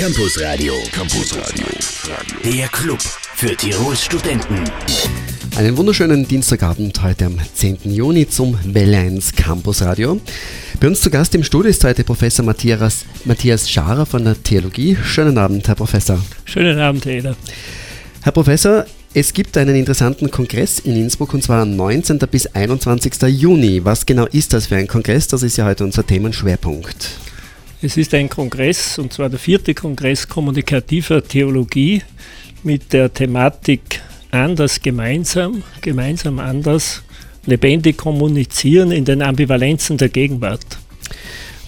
Campus Radio. Campus Radio. Der Club für Tirols Studenten. Einen wunderschönen Dienstagabend heute am 10. Juni zum Welle 1 Campus Radio. Bei uns zu Gast im Studio ist heute Professor Matthias, Matthias Scharer von der Theologie. Schönen Abend, Herr Professor. Schönen Abend, Herr Eder. Herr Professor, es gibt einen interessanten Kongress in Innsbruck und zwar 19. bis 21. Juni. Was genau ist das für ein Kongress? Das ist ja heute unser Themenschwerpunkt. Es ist ein Kongress, und zwar der vierte Kongress kommunikativer Theologie mit der Thematik Anders gemeinsam, gemeinsam anders, lebendig kommunizieren in den Ambivalenzen der Gegenwart.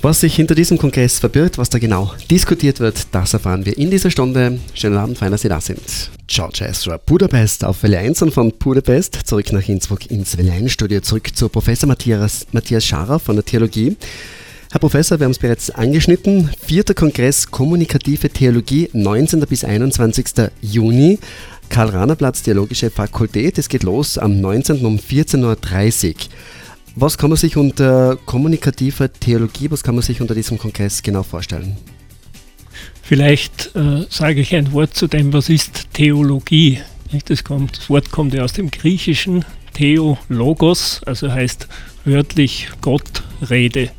Was sich hinter diesem Kongress verbirgt, was da genau diskutiert wird, das erfahren wir in dieser Stunde. Schönen Abend, fein, dass Sie da sind. George Ezra, Budapest auf Welle 1 und von Budapest zurück nach Innsbruck ins Welle 1 Studio, zurück zu Professor Matthias, Matthias Scharer von der Theologie. Herr Professor, wir haben es bereits angeschnitten. Vierter Kongress Kommunikative Theologie, 19. bis 21. Juni. Karl-Rahner-Platz, Theologische Fakultät. Es geht los am 19. um 14.30 Uhr. Was kann man sich unter kommunikativer Theologie, was kann man sich unter diesem Kongress genau vorstellen? Vielleicht äh, sage ich ein Wort zu dem, was ist Theologie. Das, kommt, das Wort kommt ja aus dem Griechischen, Theologos, also heißt wörtlich Gott, Rede.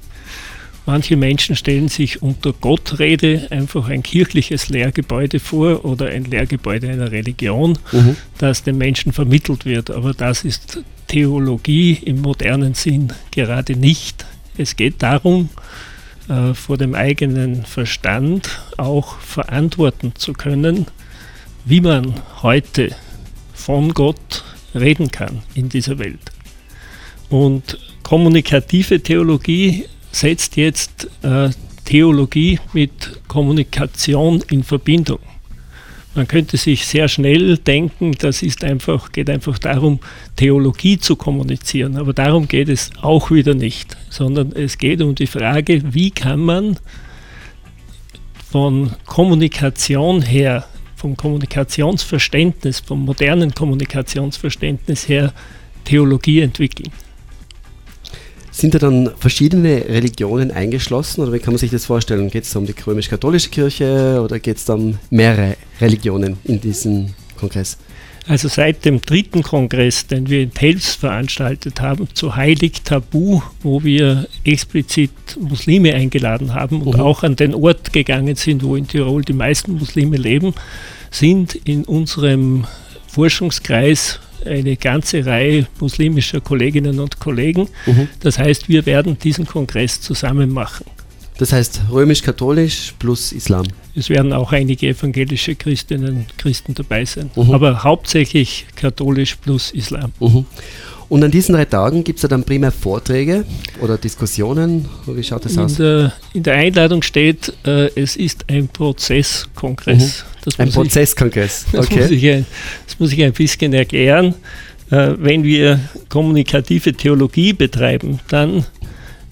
Manche Menschen stellen sich unter Gottrede einfach ein kirchliches Lehrgebäude vor oder ein Lehrgebäude einer Religion, mhm. das den Menschen vermittelt wird. Aber das ist Theologie im modernen Sinn gerade nicht. Es geht darum, äh, vor dem eigenen Verstand auch verantworten zu können, wie man heute von Gott reden kann in dieser Welt. Und kommunikative Theologie setzt jetzt äh, Theologie mit Kommunikation in Verbindung. Man könnte sich sehr schnell denken, das ist einfach, geht einfach darum, Theologie zu kommunizieren. Aber darum geht es auch wieder nicht, sondern es geht um die Frage, wie kann man von Kommunikation her, vom Kommunikationsverständnis, vom modernen Kommunikationsverständnis her Theologie entwickeln. Sind da dann verschiedene Religionen eingeschlossen oder wie kann man sich das vorstellen? Geht es um die römisch-katholische Kirche oder geht es um mehrere Religionen in diesem Kongress? Also seit dem dritten Kongress, den wir in Telfs veranstaltet haben, zu Heilig Tabu, wo wir explizit Muslime eingeladen haben und uh auch an den Ort gegangen sind, wo in Tirol die meisten Muslime leben, sind in unserem Forschungskreis eine ganze Reihe muslimischer Kolleginnen und Kollegen. Mhm. Das heißt, wir werden diesen Kongress zusammen machen. Das heißt römisch-katholisch plus Islam. Es werden auch einige evangelische Christinnen und Christen dabei sein, mhm. aber hauptsächlich katholisch plus Islam. Mhm. Und an diesen drei Tagen gibt es ja dann primär Vorträge oder Diskussionen? Wie schaut das in aus? Der, in der Einladung steht, äh, es ist ein Prozesskongress. Mhm. ein Prozesskongress, okay. Das muss, ich ein, das muss ich ein bisschen erklären. Äh, wenn wir kommunikative Theologie betreiben, dann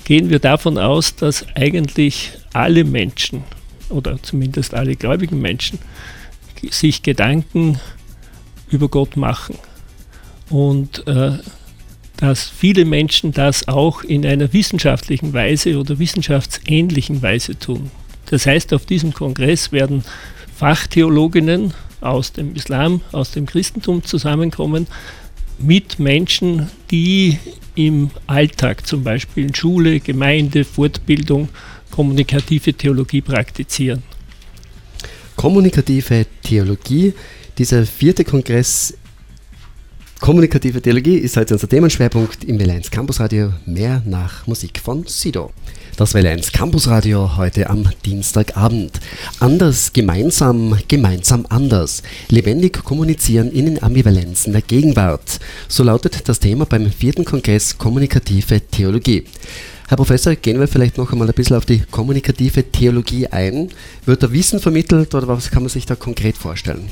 gehen wir davon aus, dass eigentlich alle Menschen oder zumindest alle gläubigen Menschen sich Gedanken über Gott machen. Und äh, dass viele Menschen das auch in einer wissenschaftlichen Weise oder wissenschaftsähnlichen Weise tun. Das heißt, auf diesem Kongress werden Fachtheologinnen aus dem Islam, aus dem Christentum zusammenkommen mit Menschen, die im Alltag, zum Beispiel in Schule, Gemeinde, Fortbildung, kommunikative Theologie praktizieren. Kommunikative Theologie, dieser vierte Kongress Kommunikative Theologie ist heute unser Themenschwerpunkt im Welle1 Campus Radio. Mehr nach Musik von Sido. Das Welle1 Campus Radio heute am Dienstagabend. Anders, gemeinsam, gemeinsam anders. Lebendig kommunizieren in den Ambivalenzen der Gegenwart. So lautet das Thema beim vierten Kongress Kommunikative Theologie. Herr Professor, gehen wir vielleicht noch einmal ein bisschen auf die kommunikative Theologie ein. Wird da Wissen vermittelt oder was kann man sich da konkret vorstellen?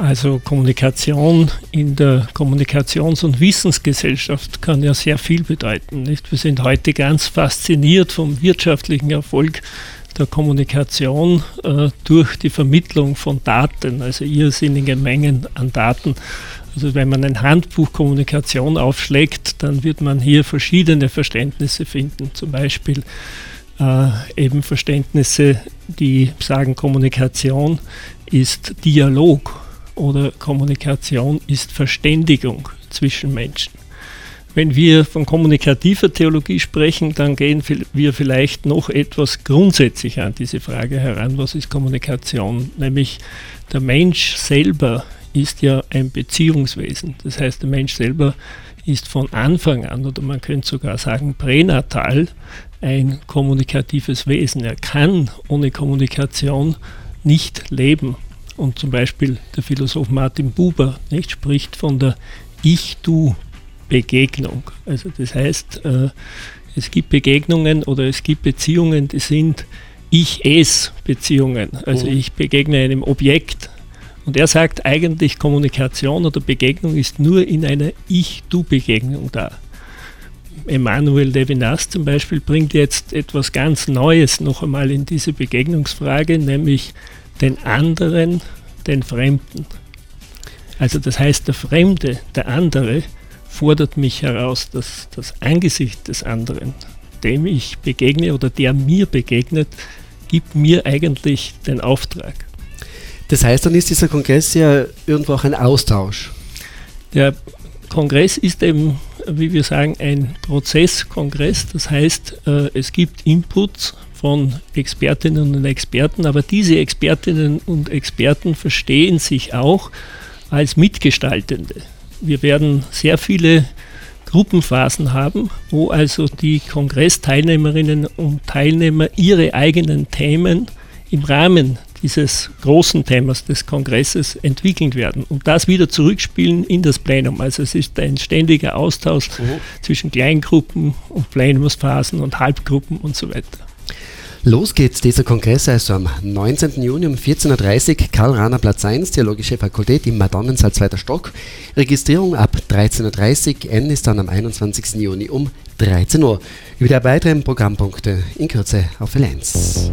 Also Kommunikation in der Kommunikations- und Wissensgesellschaft kann ja sehr viel bedeuten. Nicht? Wir sind heute ganz fasziniert vom wirtschaftlichen Erfolg der Kommunikation äh, durch die Vermittlung von Daten, also irrsinnige Mengen an Daten. Also wenn man ein Handbuch Kommunikation aufschlägt, dann wird man hier verschiedene Verständnisse finden. Zum Beispiel äh, eben Verständnisse die sagen, Kommunikation ist Dialog oder Kommunikation ist Verständigung zwischen Menschen. Wenn wir von kommunikativer Theologie sprechen, dann gehen wir vielleicht noch etwas grundsätzlich an diese Frage heran, was ist Kommunikation? Nämlich der Mensch selber ist ja ein Beziehungswesen. Das heißt, der Mensch selber ist von Anfang an, oder man könnte sogar sagen pränatal, ein kommunikatives Wesen. Er kann ohne Kommunikation nicht leben. Und zum Beispiel der Philosoph Martin Buber nicht, spricht von der Ich-Du-Begegnung. Also das heißt, äh, es gibt Begegnungen oder es gibt Beziehungen, die sind Ich-Es-Beziehungen. Also mhm. ich begegne einem Objekt, und er sagt eigentlich, Kommunikation oder Begegnung ist nur in einer Ich-Du-Begegnung da. Emmanuel Levinas zum Beispiel bringt jetzt etwas ganz Neues noch einmal in diese Begegnungsfrage, nämlich den anderen, den Fremden. Also das heißt, der Fremde, der andere, fordert mich heraus, dass das Angesicht des anderen, dem ich begegne oder der mir begegnet, gibt mir eigentlich den Auftrag. Das heißt, dann ist dieser Kongress ja irgendwo auch ein Austausch. Der Kongress ist eben, wie wir sagen, ein Prozesskongress. Das heißt, äh, es gibt Inputs von Expertinnen und Experten, aber diese Expertinnen und Experten verstehen sich auch als Mitgestaltende. Wir werden sehr viele Gruppenphasen haben, wo also die Kongressteilnehmerinnen und Teilnehmer ihre eigenen Themen im Rahmen dieses großen Themas des Kongresses entwickeln werden und das wieder zurückspielen in das Plenum. Also es ist ein ständiger Austausch mhm. zwischen Kleingruppen und Plenumsphasen und Halbgruppen und so weiter. Los geht's, dieser Kongress also am 19. Juni um 14.30 Uhr, Karl Rahner Platz 1, Theologische Fakultät im Madonnensaal 2. Stock. Registrierung ab 13.30 Uhr, N ist dann am 21. Juni um 13 Uhr. Über die weiteren Programmpunkte in Kürze auf L1.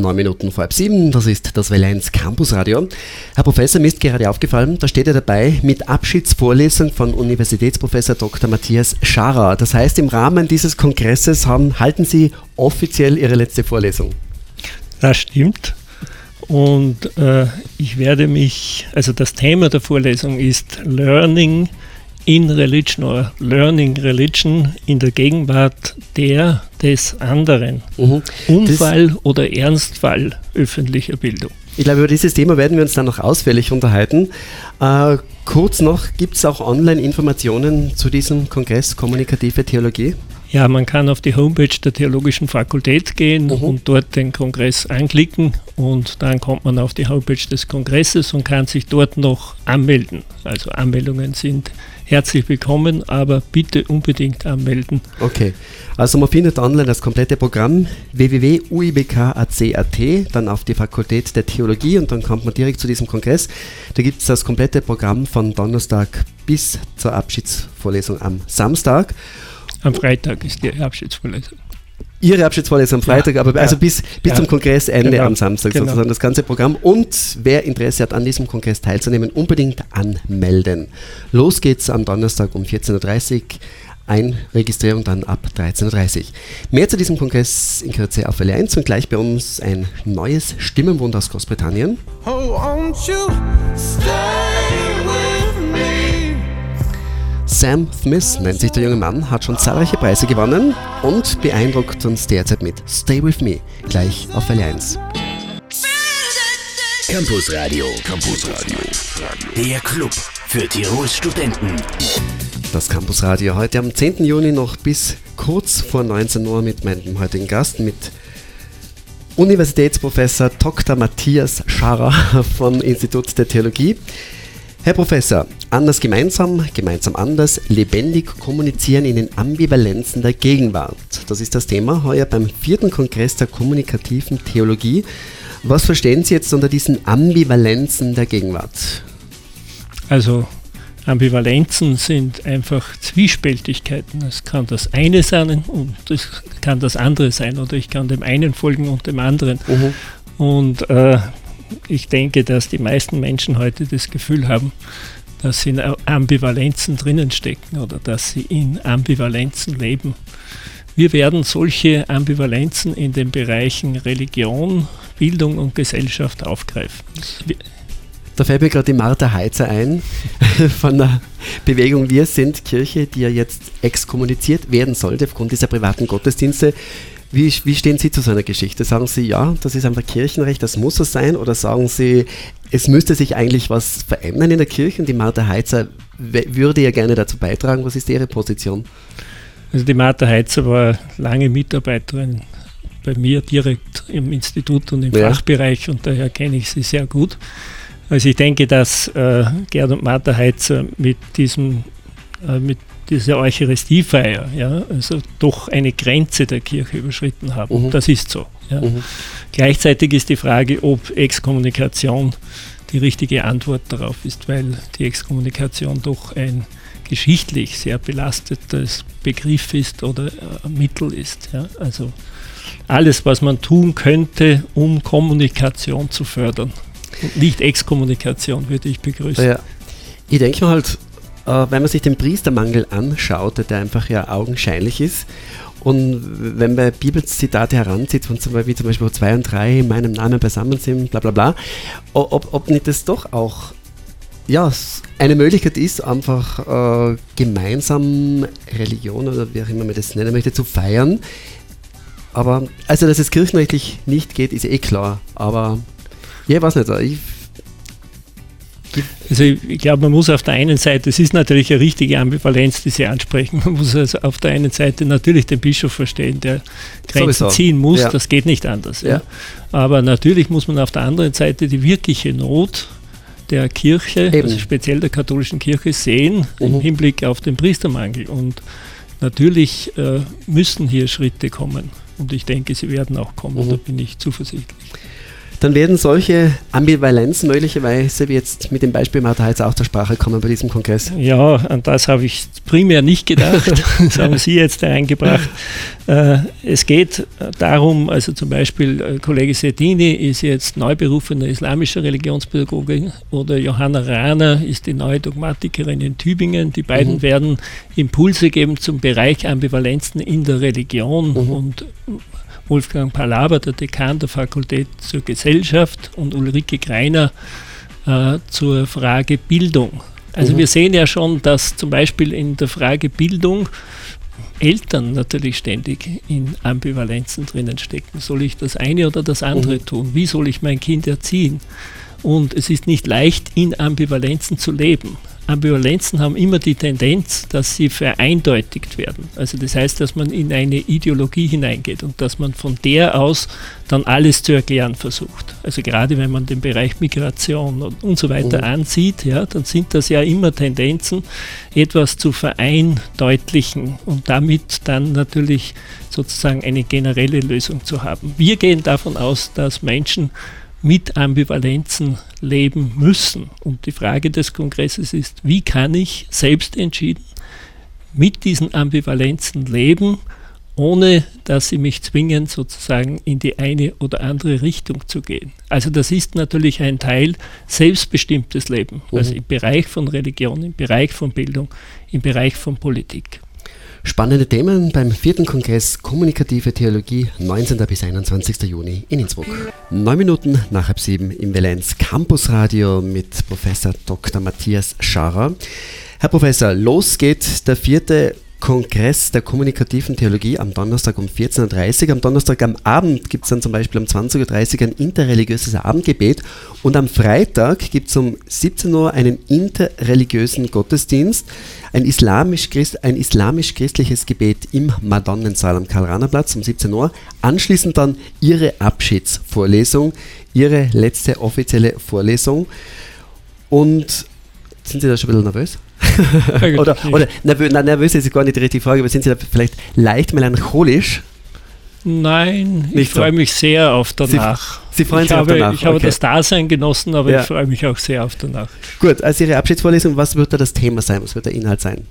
Neun Minuten vor halb sieben, das ist das Valenz Campus Radio. Herr Professor, mir ist gerade aufgefallen, da steht er dabei mit Abschiedsvorlesung von Universitätsprofessor Dr. Matthias Scharer. Das heißt, im Rahmen dieses Kongresses haben, halten Sie offiziell Ihre letzte Vorlesung. Das stimmt. Und äh, ich werde mich, also das Thema der Vorlesung ist Learning in Religion oder Learning Religion in der Gegenwart der des anderen. Mhm. Unfall das oder Ernstfall öffentlicher Bildung. Ich glaube, über dieses Thema werden wir uns dann noch ausführlich unterhalten. Äh, kurz noch, gibt es auch Online-Informationen zu diesem Kongress Kommunikative Theologie? Ja, man kann auf die Homepage der Theologischen Fakultät gehen mhm. und dort den Kongress anklicken und dann kommt man auf die Homepage des Kongresses und kann sich dort noch anmelden. Also Anmeldungen sind herzlich willkommen, aber bitte unbedingt anmelden. Okay, also man findet online das komplette Programm www.uibk.ac.at, dann auf die Fakultät der Theologie und dann kommt man direkt zu diesem Kongress. Da gibt es das komplette Programm von Donnerstag bis zur Abschiedsvorlesung am Samstag. Am Freitag ist die Abschiedsvorlesung. Ihre Abschiedsvorlesung am Freitag, ja, aber also bis, bis ja, zum Kongressende genau, am Samstag genau. sozusagen das ganze Programm. Und wer Interesse hat, an diesem Kongress teilzunehmen, unbedingt anmelden. Los geht's am Donnerstag um 14.30 Uhr. Einregistrierung dann ab 13.30 Uhr. Mehr zu diesem Kongress in Kürze auf Welle 1 und gleich bei uns ein neues Stimmenwunder aus Großbritannien. Oh, Sam Smith nennt sich der junge Mann, hat schon zahlreiche Preise gewonnen und beeindruckt uns derzeit mit Stay With Me, gleich auf Welle 1. Campus Radio, Campus Radio, der Club für Tirols Studenten. Das Campus Radio heute am 10. Juni noch bis kurz vor 19 Uhr mit meinem heutigen Gast, mit Universitätsprofessor Dr. Matthias Scharrer vom Institut der Theologie. Herr Professor, anders gemeinsam, gemeinsam anders, lebendig kommunizieren in den Ambivalenzen der Gegenwart. Das ist das Thema heuer beim vierten Kongress der kommunikativen Theologie. Was verstehen Sie jetzt unter diesen Ambivalenzen der Gegenwart? Also Ambivalenzen sind einfach Zwiespältigkeiten. Es kann das eine sein und es kann das andere sein oder ich kann dem einen folgen und dem anderen. Mhm. Und äh, ich denke, dass die meisten Menschen heute das Gefühl haben, dass sie in Ambivalenzen drinnen stecken oder dass sie in Ambivalenzen leben. Wir werden solche Ambivalenzen in den Bereichen Religion, Bildung und Gesellschaft aufgreifen. Da fällt mir gerade die Martha Heizer ein von der Bewegung Wir sind Kirche, die ja jetzt exkommuniziert werden sollte aufgrund dieser privaten Gottesdienste. Wie, wie, stehen Sie zu so einer Geschichte? Sagen Sie, ja, das ist einfach Kirchenrecht, das muss so sein? Oder sagen Sie, es müsste sich eigentlich was verändern in der Kirche und die Martha Heizer würde ja gerne dazu beitragen? Was ist Ihre Position? Also die Martha Heizer war lange Mitarbeiterin bei mir direkt im Institut und im ja. Fachbereich und daher kenne ich sie sehr gut. Also ich denke, dass äh, Gerd und Martha Heizer mit diesem mit dieser Eucharistiefeier, ja, also doch eine Grenze der Kirche überschritten haben. Mhm. Das ist so. Ja. Mhm. Gleichzeitig ist die Frage, ob Exkommunikation die richtige Antwort darauf ist, weil die Exkommunikation doch ein geschichtlich sehr belastetes Begriff ist oder äh, Mittel ist. Ja. Also alles, was man tun könnte, um Kommunikation zu fördern. Und nicht Exkommunikation würde ich begrüßen. Ja. Ich denke halt, äh, wenn man sich den Priestermangel anschaut, der einfach ja augenscheinlich ist, und wenn man Bibelzitate heranzieht, von zum Beispiel, zum Beispiel zwei und drei in meinem Namen beisammen sind, bla bla bla, ob, ob nicht das doch auch ja, eine Möglichkeit ist, einfach äh, gemeinsam Religion oder wie auch immer man das nennen möchte, zu feiern. Aber, also, dass es kirchenrechtlich nicht geht, ist eh klar. Aber, ja, ich weiß nicht, ich also ich glaube, man muss auf der einen Seite, es ist natürlich eine richtige Ambivalenz, die Sie ansprechen, man muss also auf der einen Seite natürlich den Bischof verstehen, der Grenzen ziehen muss, ja. das geht nicht anders. Ja. Ja. Aber natürlich muss man auf der anderen Seite die wirkliche Not der Kirche, Eben. also speziell der katholischen Kirche, sehen mhm. im Hinblick auf den Priestermangel. Und natürlich äh, müssen hier Schritte kommen. Und ich denke, sie werden auch kommen, mhm. da bin ich zuversichtlich dann werden solche Ambivalenzen möglicherweise wie jetzt mit dem Beispiel Martha Heitz auch zur Sprache kommen bei diesem Kongress. Ja, an das habe ich primär nicht gedacht. das haben Sie jetzt eingebracht. Äh, es geht darum, also zum Beispiel äh, Kollege Sedini ist jetzt neu berufener islamischer Religionspädagoge oder Johanna Rahner ist die neue Dogmatikerin in Tübingen. Die beiden mhm. werden Impulse geben zum Bereich Ambivalenzen in der Religion mhm. und Wolfgang Palaber, der Dekan der Fakultät zur Gesellschaft und Ulrike Greiner äh, zur Frage Bildung. Also mhm. wir sehen ja schon, dass zum Beispiel in der Frage Bildung Eltern natürlich ständig in Ambivalenzen drinnen stecken. Soll ich das eine oder das andere mhm. tun? Wie soll ich mein Kind erziehen? Und es ist nicht leicht, in Ambivalenzen zu leben. Ambivalenzen haben immer die Tendenz, dass sie vereindeutigt werden. Also das heißt, dass man in eine Ideologie hineingeht und dass man von der aus dann alles zu erklären versucht. Also gerade wenn man den Bereich Migration und, und so weiter mhm. ansieht, ja, dann sind das ja immer Tendenzen, etwas zu vereindeutlichen und damit dann natürlich sozusagen eine generelle Lösung zu haben. Wir gehen davon aus, dass Menschen mit Ambivalenzen leben müssen. Und die Frage des Kongresses ist, wie kann ich selbst entschieden mit diesen Ambivalenzen leben, ohne dass sie mich zwingen, sozusagen in die eine oder andere Richtung zu gehen. Also das ist natürlich ein Teil selbstbestimmtes Leben, also mhm. im Bereich von Religion, im Bereich von Bildung, im Bereich von Politik. Spannende Themen beim vierten Kongress Kommunikative Theologie 19. bis 21. Juni in Innsbruck. Neun Minuten nach halb sieben im Valenz Radio mit Professor Dr. Matthias Scharrer. Herr Professor, los geht der vierte Kongress der kommunikativen Theologie am Donnerstag um 14.30 Uhr. Am Donnerstag am Abend gibt es dann zum Beispiel um 20.30 Uhr ein interreligiöses Abendgebet und am Freitag gibt es um 17 Uhr einen interreligiösen Gottesdienst, ein islamisch-christliches ein islamisch Gebet im Madonnensaal am Karl-Rahner-Platz um 17 Uhr. Anschließend dann Ihre Abschiedsvorlesung, Ihre letzte offizielle Vorlesung. Und sind Sie da schon ein bisschen nervös? oder oder nervös, na, nervös ist gar nicht die richtige Frage, aber sind Sie da vielleicht leicht melancholisch? Nein, nicht ich so. freue mich sehr auf danach. Sie, Sie freuen ich sich habe, auf danach? Ich habe das Dasein genossen, aber ja. ich freue mich auch sehr auf danach. Gut, also Ihre Abschiedsvorlesung, was wird da das Thema sein? Was wird der Inhalt sein?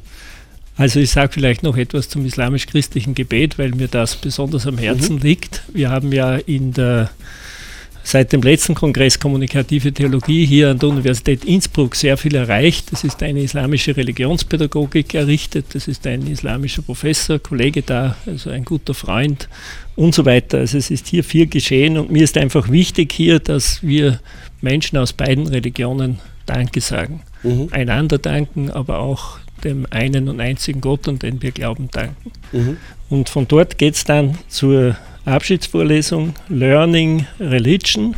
Also ich sage vielleicht noch etwas zum islamisch-christlichen Gebet, weil mir das besonders am Herzen mhm. liegt. Wir haben ja in der seit dem letzten Kongress Kommunikative Theologie hier an der Universität Innsbruck sehr viel erreicht. Es ist eine islamische Religionspädagogik errichtet, es ist ein islamischer Professor, Kollege da, also ein guter Freund und so weiter. Also es ist hier viel geschehen und mir ist einfach wichtig hier, dass wir Menschen aus beiden Religionen Danke sagen. Mhm. Einander danken, aber auch dem einen und einzigen Gott, an den wir glauben, danken. Mhm. Und von dort geht es dann zur Abschiedsvorlesung Learning Religion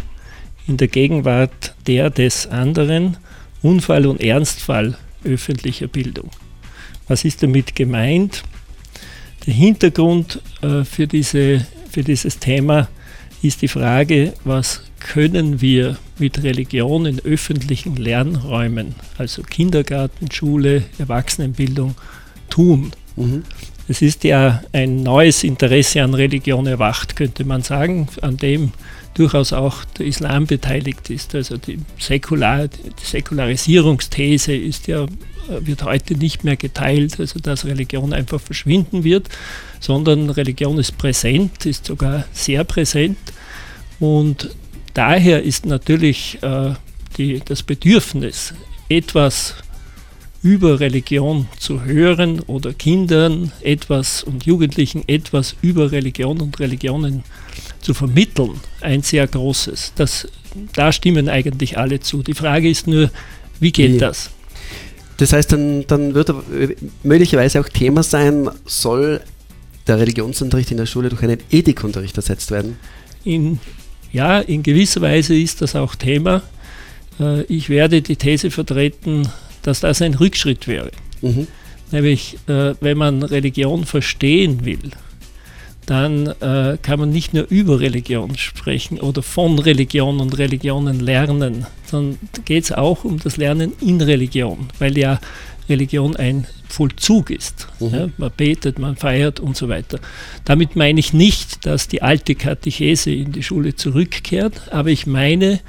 in der Gegenwart der des anderen, Unfall und Ernstfall öffentlicher Bildung. Was ist damit gemeint? Der Hintergrund äh, für, diese, für dieses Thema ist die Frage, was können wir mit Religion in öffentlichen Lernräumen, also Kindergarten, Schule, Erwachsenenbildung, tun? Mhm. Es ist ja ein neues Interesse an Religion erwacht, könnte man sagen, an dem durchaus auch der Islam beteiligt ist. Also die, Säkular, die Säkularisierungsthese ist ja, wird heute nicht mehr geteilt, also dass Religion einfach verschwinden wird, sondern Religion ist präsent, ist sogar sehr präsent. Und daher ist natürlich äh, die, das Bedürfnis, etwas über Religion zu hören oder Kindern etwas und Jugendlichen etwas über Religion und Religionen zu vermitteln, ein sehr großes. Das, da stimmen eigentlich alle zu. Die Frage ist nur, wie geht das? Das heißt, dann, dann wird möglicherweise auch Thema sein, soll der Religionsunterricht in der Schule durch einen Ethikunterricht ersetzt werden? In, ja, in gewisser Weise ist das auch Thema. Äh, ich werde die These vertreten, dass das ein Rückschritt wäre. Mhm. Nämlich, äh, wenn man Religion verstehen will, dann äh, kann man nicht nur über Religion sprechen oder von Religion und Religionen lernen, sondern geht es auch um das Lernen in Religion, weil ja Religion ein Vollzug ist. Mhm. Ja, man betet, man feiert und so weiter. Damit meine ich nicht, dass die alte Katechese in die Schule zurückkehrt, aber ich meine,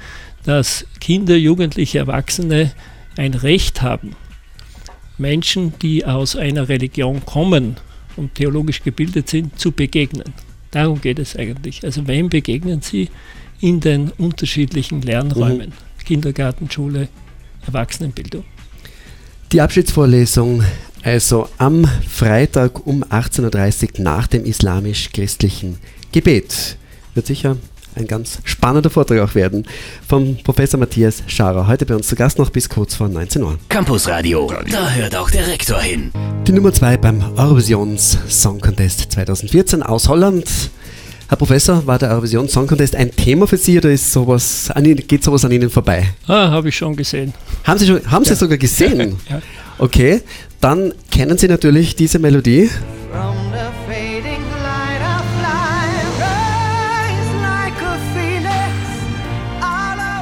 dass Kinder, Jugendliche, Erwachsene ein Recht haben, Menschen, die aus einer Religion kommen und theologisch gebildet sind, zu begegnen. Darum geht es eigentlich. Also wem begegnen sie in den unterschiedlichen Lernräumen? Mhm. Kindergarten, Schule, Erwachsenenbildung. Die Abschiedsvorlesung also am Freitag um 18.30 Uhr nach dem islamisch-christlichen Gebet. Wird sicher ein ganz spannender Vortrag auch werden vom Professor Matthias Scharer. Heute bei uns zu Gast noch bis kurz vor 19 Uhr. Campus Radio, da hört auch der Rektor hin. Die Nummer 2 beim Eurovisions Song Contest 2014 aus Holland. Herr Professor, war der Eurovision Song Contest ein Thema für Sie oder ist sowas an Ihnen, geht sowas an Ihnen vorbei? Ah, habe ich schon gesehen. Haben Sie, schon, haben Sie sogar gesehen? ja. Okay, dann kennen Sie natürlich diese Melodie.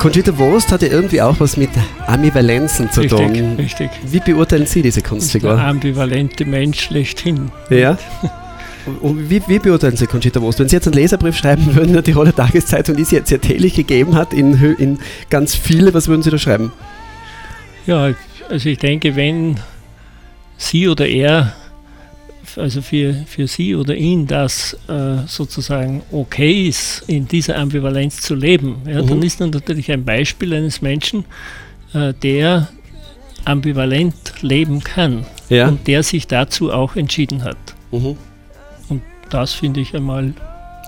Conchita Wurst hat ja irgendwie auch was mit Ambivalenzen zu richtig, tun. Richtig. Wie beurteilen Sie diese Kunstfigur? Der ambivalente Mensch schlechthin. Ja. Und wie, wie, beurteilen Sie Conchita Wurst? Wenn Sie jetzt einen Leserbrief schreiben würden, die Tiroler Tageszeitung, die sie jetzt ja täglich gegeben hat, in, in ganz viele, was würden Sie da schreiben? Ja, also ich denke, wenn sie oder er also für, für sie oder ihn das äh, sozusagen okay ist, in dieser Ambivalenz zu leben, ja, mhm. dann ist das natürlich ein Beispiel eines Menschen, äh, der ambivalent leben kann ja. und der sich dazu auch entschieden hat. Mhm. Und das finde ich einmal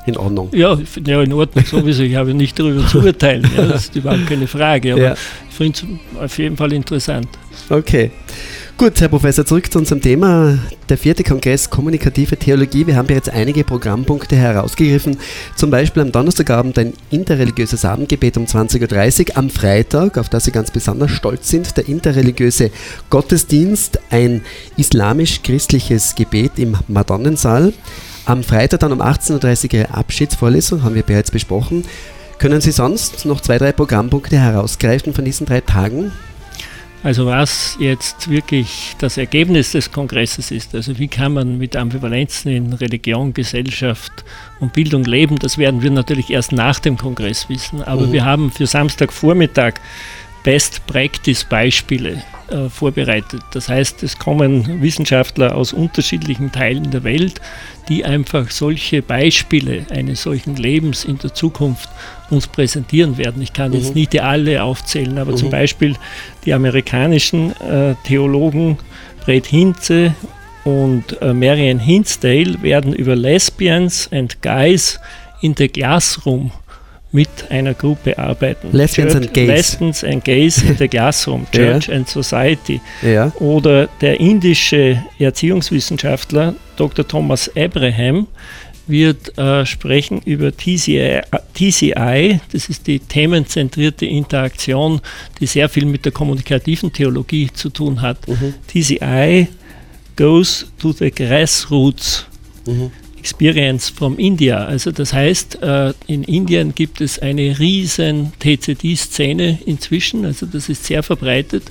in Ordnung. Ja, ja, in Ordnung sowieso. Ich habe nicht darüber zu urteilen. Ja, das ist überhaupt keine Frage. Aber ja. ich finde es auf jeden Fall interessant. Okay. Gut, Herr Professor, zurück zu unserem Thema. Der vierte Kongress Kommunikative Theologie. Wir haben bereits einige Programmpunkte herausgegriffen. Zum Beispiel am Donnerstagabend ein interreligiöses Abendgebet um 20.30 Uhr. Am Freitag, auf das Sie ganz besonders stolz sind, der interreligiöse Gottesdienst, ein islamisch-christliches Gebet im Madonnensaal. Am Freitag dann um 18.30 Uhr Ihre Abschiedsvorlesung, haben wir bereits besprochen. Können Sie sonst noch zwei, drei Programmpunkte herausgreifen von diesen drei Tagen? Also was jetzt wirklich das Ergebnis des Kongresses ist, also wie kann man mit Ambivalenzen in Religion, Gesellschaft und Bildung leben, das werden wir natürlich erst nach dem Kongress wissen. Aber mhm. wir haben für Samstagvormittag Best-Practice-Beispiele äh, vorbereitet. Das heißt, es kommen Wissenschaftler aus unterschiedlichen Teilen der Welt, die einfach solche Beispiele eines solchen Lebens in der Zukunft uns präsentieren werden. Ich kann mhm. jetzt nicht alle aufzählen, aber mhm. zum Beispiel die amerikanischen äh, Theologen Brett Hinze und äh, Marian Hinsdale werden über Lesbians and Guys in the Classroom mit einer Gruppe arbeiten. Lesbians Church, and Gays. Lesbians and Gays in the Classroom, Church ja. and Society. Ja. Oder der indische Erziehungswissenschaftler Dr. Thomas Abraham wird äh, sprechen über TCI, TCI, das ist die themenzentrierte Interaktion, die sehr viel mit der kommunikativen Theologie zu tun hat. Mhm. TCI goes to the grassroots. Mhm. Experience from India. Also das heißt, äh, in Indien gibt es eine riesen TCD-Szene inzwischen, also das ist sehr verbreitet.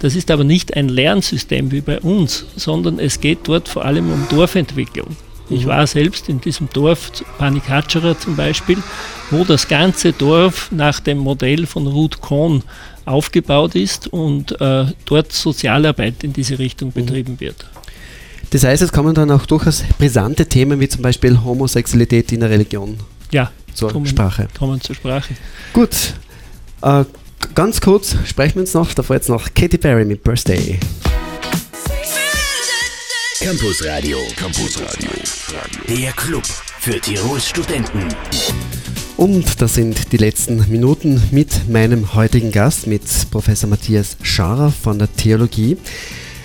Das ist aber nicht ein Lernsystem wie bei uns, sondern es geht dort vor allem um Dorfentwicklung. Ich mhm. war selbst in diesem Dorf, Panikachara zum Beispiel, wo das ganze Dorf nach dem Modell von Ruth Kohn aufgebaut ist und äh, dort Sozialarbeit in diese Richtung mhm. betrieben wird. Das heißt, es kommen dann auch durchaus brisante Themen wie zum Beispiel Homosexualität in der Religion ja, zur kommen, Sprache. Kommen zur Sprache. Gut, äh, ganz kurz sprechen wir uns noch, davor jetzt noch Katy Perry mit Birthday. Campus Radio, Campus Radio, der Club für Tirols Studenten. Und das sind die letzten Minuten mit meinem heutigen Gast, mit Professor Matthias Scharer von der Theologie.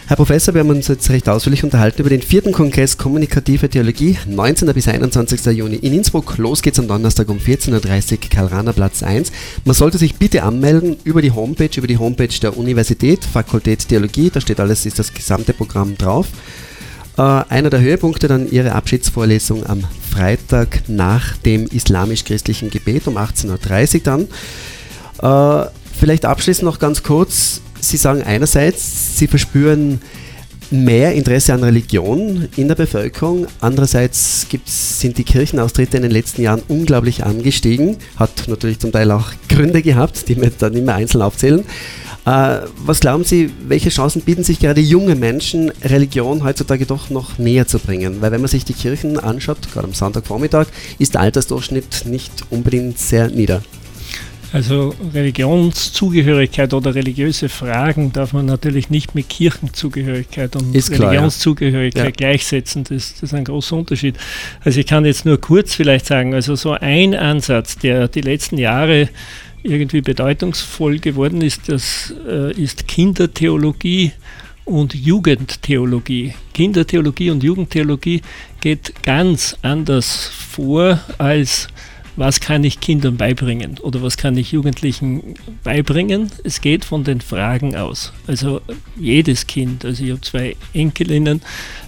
Herr Professor, wir haben uns jetzt recht ausführlich unterhalten über den vierten Kongress Kommunikative Theologie, 19. bis 21. Juni in Innsbruck. Los geht's am Donnerstag um 14.30 Uhr, Karl Platz 1. Man sollte sich bitte anmelden über die Homepage, über die Homepage der Universität, Fakultät Theologie, da steht alles, ist das gesamte Programm drauf. Äh, einer der Höhepunkte dann Ihre Abschiedsvorlesung am Freitag nach dem islamisch-christlichen Gebet um 18.30 Uhr dann. Äh, vielleicht abschließend noch ganz kurz, Sie sagen einerseits, Sie verspüren mehr Interesse an Religion in der Bevölkerung. Andererseits sind die Kirchenaustritte in den letzten Jahren unglaublich angestiegen. Hat natürlich zum Teil auch Gründe gehabt, die wir dann immer einzeln aufzählen. Äh, was glauben Sie, welche Chancen bieten sich gerade junge Menschen, Religion heutzutage doch noch näher zu bringen? Weil wenn man sich die Kirchen anschaut, gerade am Sonntagvormittag, ist der Altersdurchschnitt nicht unbedingt sehr nieder. Also Religionszugehörigkeit oder religiöse Fragen darf man natürlich nicht mit Kirchenzugehörigkeit und ist klar, Religionszugehörigkeit ja. gleichsetzen. Das, das, ist ein großer Unterschied. Also ich kann jetzt nur kurz vielleicht sagen, also so ein Ansatz, der die letzten Jahre irgendwie bedeutungsvoll geworden ist, das äh, ist Kindertheologie und Jugendtheologie. Kindertheologie und Jugendtheologie geht ganz anders vor als was kann ich Kindern beibringen oder was kann ich Jugendlichen beibringen. Es geht von den Fragen aus. Also jedes Kind, also ich habe zwei Enkelinnen,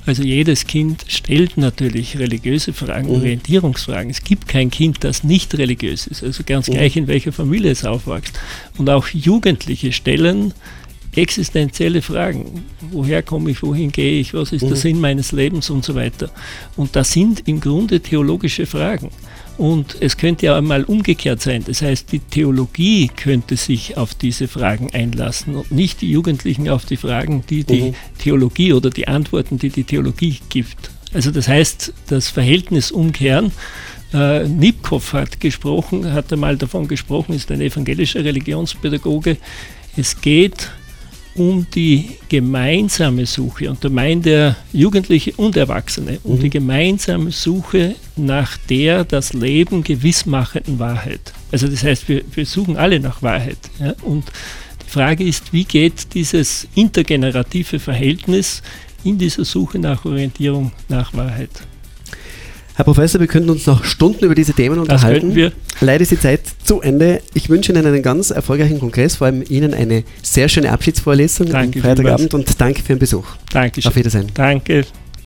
also jedes Kind stellt natürlich religiöse Fragen, mhm. Orientierungsfragen. Es gibt kein Kind, das nicht religiös ist, also ganz mhm. gleich in welcher Familie es aufwächst. Und auch Jugendliche stellen existenzielle Fragen. Woher komme ich, wohin gehe ich, was ist mhm. der Sinn meines Lebens und so weiter. Und das sind im Grunde theologische Fragen. Und es könnte ja einmal umgekehrt sein. Das heißt, die Theologie könnte sich auf diese Fragen einlassen und nicht die Jugendlichen auf die Fragen, die die mhm. Theologie oder die Antworten, die die Theologie gibt. Also das heißt, das Verhältnis umkehren. Äh, Nipkow hat gesprochen, hat einmal davon gesprochen, ist ein evangelischer Religionspädagoge. Es geht um die gemeinsame Suche, und da meint er Jugendliche und Erwachsene, um mhm. die gemeinsame Suche nach der das Leben gewissmachenden Wahrheit. Also das heißt, wir, wir suchen alle nach Wahrheit. Ja? Und die Frage ist, wie geht dieses intergenerative Verhältnis in dieser Suche nach Orientierung nach Wahrheit? Herr Professor, wir könnten uns noch Stunden über diese Themen unterhalten. wir. Leider ist die Zeit zu Ende. Ich wünsche Ihnen einen ganz erfolgreichen Kongress, vor allem Ihnen eine sehr schöne Abschiedsvorlesung danke am Freitagabend und danke für den Besuch. Danke. Auf Wiedersehen. Danke.